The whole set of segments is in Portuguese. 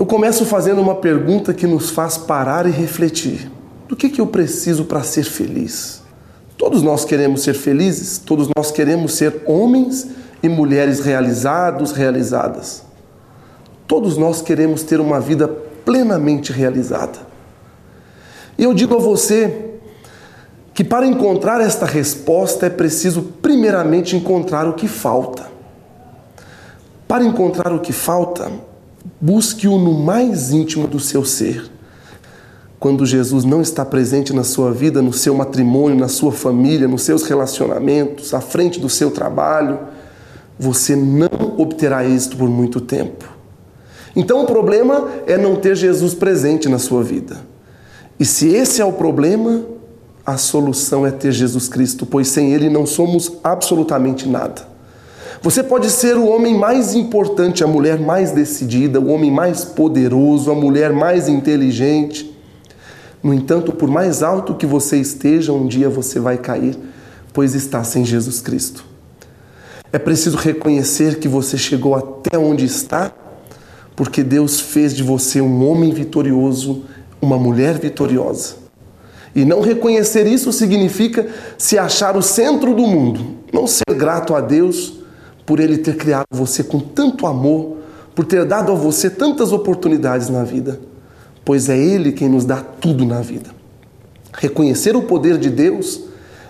Eu começo fazendo uma pergunta que nos faz parar e refletir. Do que, que eu preciso para ser feliz? Todos nós queremos ser felizes, todos nós queremos ser homens e mulheres realizados, realizadas. Todos nós queremos ter uma vida plenamente realizada. E eu digo a você que para encontrar esta resposta é preciso, primeiramente, encontrar o que falta. Para encontrar o que falta, busque-o no mais íntimo do seu ser. Quando Jesus não está presente na sua vida, no seu matrimônio, na sua família, nos seus relacionamentos, à frente do seu trabalho, você não obterá êxito por muito tempo. Então o problema é não ter Jesus presente na sua vida. E se esse é o problema, a solução é ter Jesus Cristo, pois sem Ele não somos absolutamente nada. Você pode ser o homem mais importante, a mulher mais decidida, o homem mais poderoso, a mulher mais inteligente. No entanto, por mais alto que você esteja, um dia você vai cair, pois está sem Jesus Cristo. É preciso reconhecer que você chegou até onde está, porque Deus fez de você um homem vitorioso, uma mulher vitoriosa. E não reconhecer isso significa se achar o centro do mundo, não ser grato a Deus por Ele ter criado você com tanto amor, por ter dado a você tantas oportunidades na vida, pois é Ele quem nos dá tudo na vida. Reconhecer o poder de Deus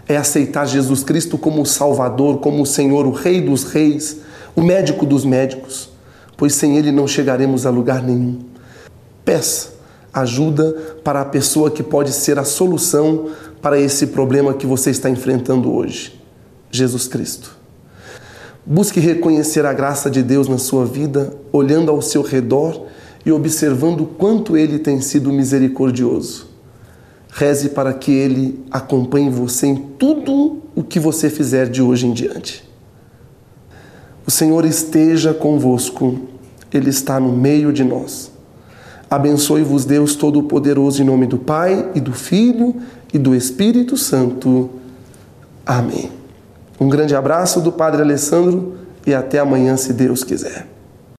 é aceitar Jesus Cristo como o Salvador, como o Senhor, o Rei dos Reis, o médico dos médicos, pois sem Ele não chegaremos a lugar nenhum. Peça ajuda para a pessoa que pode ser a solução para esse problema que você está enfrentando hoje: Jesus Cristo. Busque reconhecer a graça de Deus na sua vida, olhando ao seu redor e observando quanto Ele tem sido misericordioso. Reze para que Ele acompanhe você em tudo o que você fizer de hoje em diante. O Senhor esteja convosco, Ele está no meio de nós. Abençoe-vos, Deus Todo-Poderoso, em nome do Pai e do Filho e do Espírito Santo. Amém. Um grande abraço do Padre Alessandro e até amanhã, se Deus quiser.